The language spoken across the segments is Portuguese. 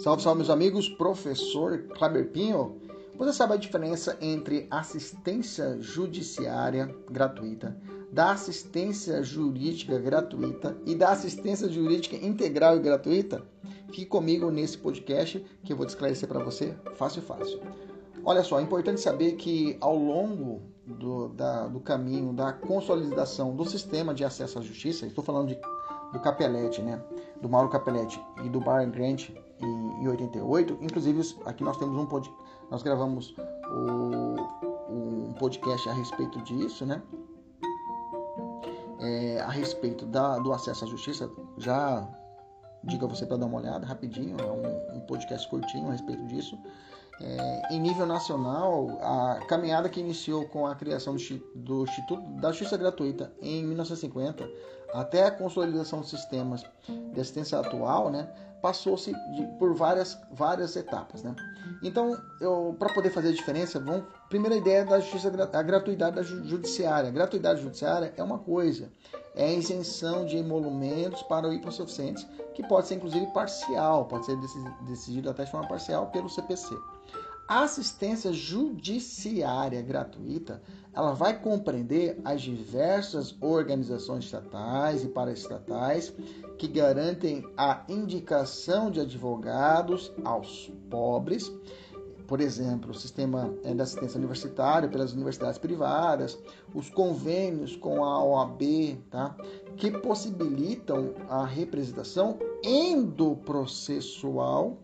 Salve, salve, meus amigos. Professor Kleber Pinho. Você sabe a diferença entre assistência judiciária gratuita, da assistência jurídica gratuita e da assistência jurídica integral e gratuita? Fique comigo nesse podcast que eu vou esclarecer para você fácil, fácil. Olha só, é importante saber que ao longo do, da, do caminho da consolidação do sistema de acesso à justiça, estou falando de, do Capelete, né? Do Mauro Capelete e do Byron Grant em, em 88. Inclusive, aqui nós temos um pod, nós gravamos o, um podcast a respeito disso, né? É, a respeito da, do acesso à justiça, já diga você para dar uma olhada rapidinho, é um, um podcast curtinho a respeito disso. É, em nível nacional, a caminhada que iniciou com a criação do Instituto da Justiça Gratuita em 1950 até a consolidação dos sistemas de assistência atual, né, passou-se por várias, várias etapas. Né? Então, para poder fazer a diferença, vamos, primeira ideia da justiça, a gratuidade da judiciária. A gratuidade judiciária é uma coisa, é a isenção de emolumentos para o hipossuficientes, que pode ser inclusive parcial, pode ser decidido até de forma parcial pelo CPC. A assistência judiciária gratuita, ela vai compreender as diversas organizações estatais e paraestatais que garantem a indicação de advogados aos pobres, por exemplo, o sistema é, da assistência universitária pelas universidades privadas, os convênios com a OAB, tá? que possibilitam a representação endoprocessual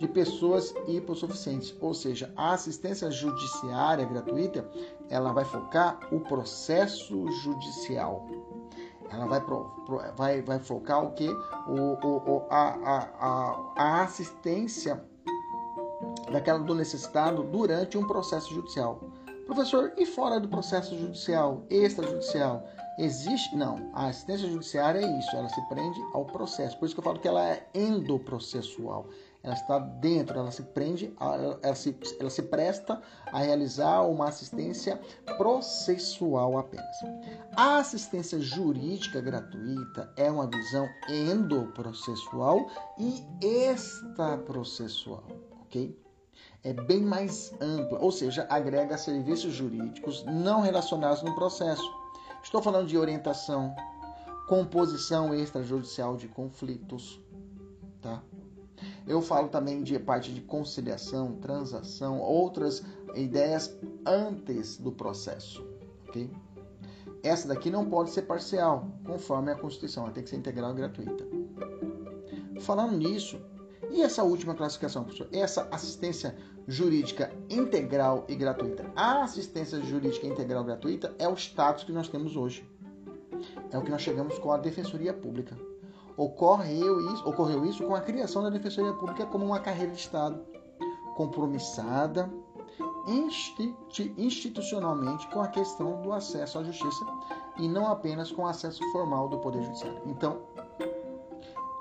de pessoas hipossuficientes, ou seja, a assistência judiciária gratuita, ela vai focar o processo judicial. Ela vai, vai, vai focar o que? O, o, a, a, a, a assistência daquela do necessitado durante um processo judicial. Professor, e fora do processo judicial, extrajudicial? Existe? Não. A assistência judiciária é isso, ela se prende ao processo. Por isso que eu falo que ela é endoprocessual ela está dentro, ela se prende, ela se, ela se presta a realizar uma assistência processual apenas. A assistência jurídica gratuita é uma visão endoprocessual e extraprocessual, ok? É bem mais ampla, ou seja, agrega serviços jurídicos não relacionados no processo. Estou falando de orientação, composição extrajudicial de conflitos, tá? Eu falo também de parte de conciliação, transação, outras ideias antes do processo, ok? Essa daqui não pode ser parcial, conforme a Constituição, ela tem que ser integral e gratuita. Falando nisso, e essa última classificação, professor? Essa assistência jurídica integral e gratuita. A assistência jurídica integral e gratuita é o status que nós temos hoje. É o que nós chegamos com a Defensoria Pública ocorreu isso, ocorreu isso com a criação da Defensoria Pública como uma carreira de Estado compromissada institucionalmente com a questão do acesso à justiça e não apenas com o acesso formal do Poder Judiciário. Então,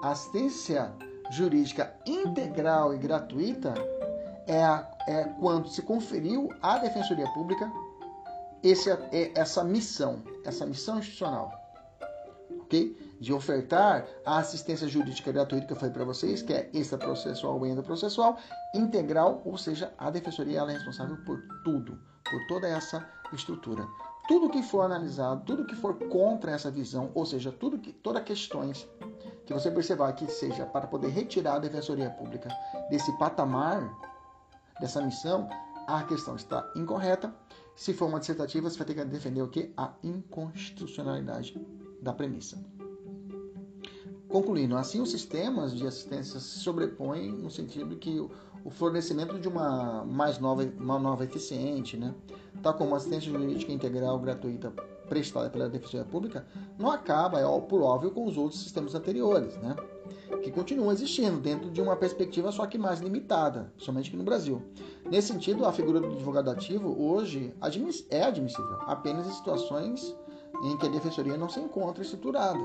assistência jurídica integral e gratuita é, a, é quando se conferiu à Defensoria Pública esse, é, essa missão, essa missão institucional, ok? De ofertar a assistência jurídica gratuita que eu falei para vocês, que é extraprocessual e endoprocessual, integral, ou seja, a defensoria é responsável por tudo, por toda essa estrutura. Tudo que for analisado, tudo que for contra essa visão, ou seja, tudo que todas questões que você perceber que seja para poder retirar a defensoria pública desse patamar, dessa missão, a questão está incorreta. Se for uma dissertativa, você vai ter que defender o que? A inconstitucionalidade da premissa. Concluindo, assim os sistemas de assistência se sobrepõem no sentido que o fornecimento de uma mais nova, uma nova eficiente, né, tal como a assistência jurídica integral gratuita prestada pela Defensoria Pública, não acaba, é por óbvio, com os outros sistemas anteriores, né, que continuam existindo dentro de uma perspectiva só que mais limitada, somente aqui no Brasil. Nesse sentido, a figura do advogado ativo hoje é admissível apenas em situações em que a defensoria não se encontra estruturada,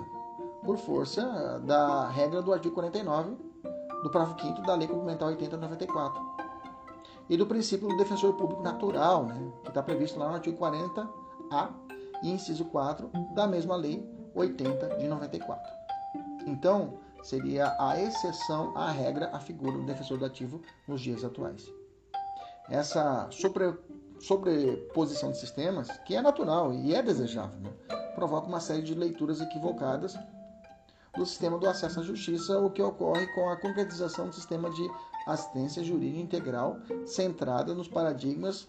por força da regra do artigo 49 do parágrafo 5 da Lei Complementar 8094 e do princípio do defensor público natural, né, que está previsto lá no artigo 40A e inciso 4 da mesma Lei 80 de 94. Então, seria a exceção à regra, a figura do defensor do ativo nos dias atuais. Essa sobre, sobreposição de sistemas, que é natural e é desejável, né? provoca uma série de leituras equivocadas do sistema do acesso à justiça, o que ocorre com a concretização do sistema de assistência jurídica integral centrada nos paradigmas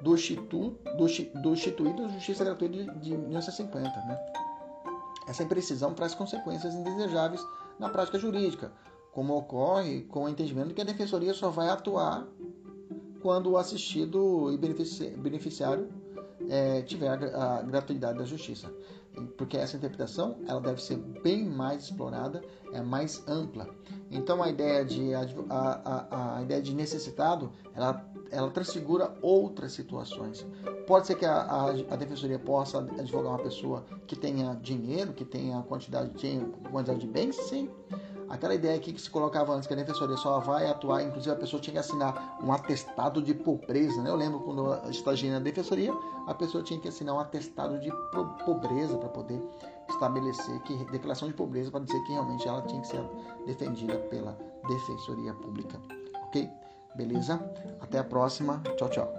do, Instituto, do, do Instituído de Justiça Gratuita de, de 1950. Né? Essa imprecisão traz consequências indesejáveis na prática jurídica, como ocorre com o entendimento de que a defensoria só vai atuar quando o assistido e beneficiário é, tiver a, a, gratuidade da justiça. Porque essa interpretação ela deve ser bem mais explorada, é mais ampla. Então a ideia de, a, a, a ideia de necessitado ela, ela transfigura outras situações. Pode ser que a, a, a, defensoria possa advogar uma pessoa que tenha dinheiro, que tenha quantidade, tenha quantidade de bens, sim. Aquela ideia aqui que se colocava antes que a defensoria só vai atuar, inclusive a pessoa tinha que assinar um atestado de pobreza. Né? Eu lembro quando eu estagiei na defensoria, a pessoa tinha que assinar um atestado de pobreza para poder estabelecer que declaração de pobreza para dizer que realmente ela tinha que ser defendida pela defensoria pública. Ok? Beleza? Até a próxima. Tchau, tchau.